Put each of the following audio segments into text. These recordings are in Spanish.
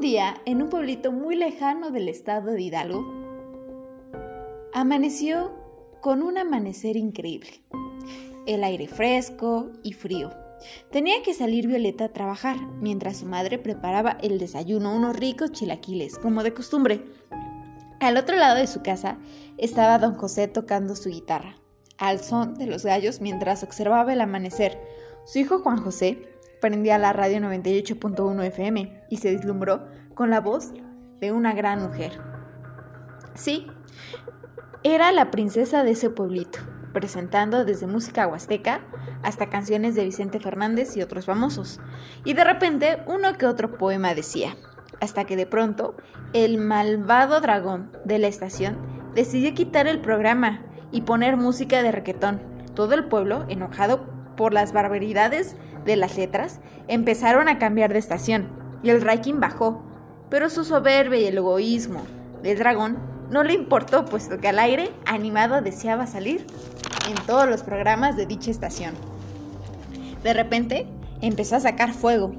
día, en un pueblito muy lejano del estado de Hidalgo, amaneció con un amanecer increíble. El aire fresco y frío. Tenía que salir Violeta a trabajar, mientras su madre preparaba el desayuno, unos ricos chilaquiles, como de costumbre. Al otro lado de su casa estaba don José tocando su guitarra, al son de los gallos mientras observaba el amanecer. Su hijo Juan José prendía la radio 98.1 FM y se deslumbró con la voz de una gran mujer. Sí, era la princesa de ese pueblito, presentando desde música huasteca hasta canciones de Vicente Fernández y otros famosos. Y de repente uno que otro poema decía, hasta que de pronto el malvado dragón de la estación decidió quitar el programa y poner música de requetón. Todo el pueblo, enojado por las barbaridades de las letras, empezaron a cambiar de estación y el ranking bajó, pero su soberbia y el egoísmo del dragón no le importó puesto que al aire animado deseaba salir en todos los programas de dicha estación. De repente empezó a sacar fuego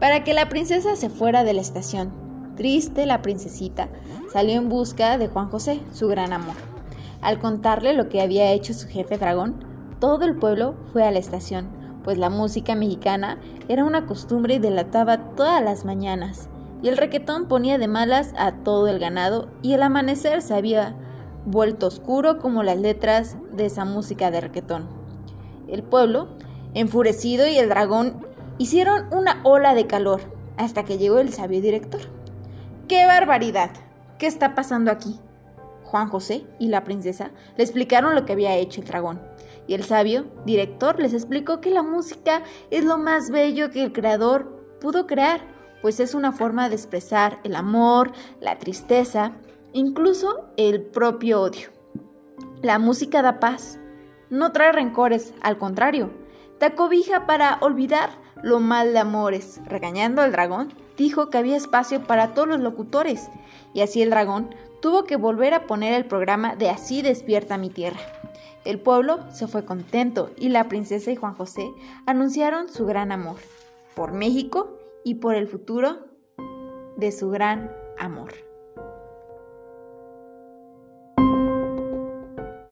para que la princesa se fuera de la estación. Triste, la princesita salió en busca de Juan José, su gran amor. Al contarle lo que había hecho su jefe dragón, todo el pueblo fue a la estación pues la música mexicana era una costumbre y delataba todas las mañanas, y el requetón ponía de malas a todo el ganado, y el amanecer se había vuelto oscuro como las letras de esa música de requetón. El pueblo, enfurecido y el dragón hicieron una ola de calor hasta que llegó el sabio director. ¡Qué barbaridad! ¿Qué está pasando aquí? Juan José y la princesa le explicaron lo que había hecho el dragón y el sabio director les explicó que la música es lo más bello que el creador pudo crear, pues es una forma de expresar el amor, la tristeza, incluso el propio odio. La música da paz, no trae rencores, al contrario, te acobija para olvidar lo mal de amores. Regañando al dragón, dijo que había espacio para todos los locutores, y así el dragón tuvo que volver a poner el programa de Así despierta mi tierra. El pueblo se fue contento y la princesa y Juan José anunciaron su gran amor por México y por el futuro de su gran amor.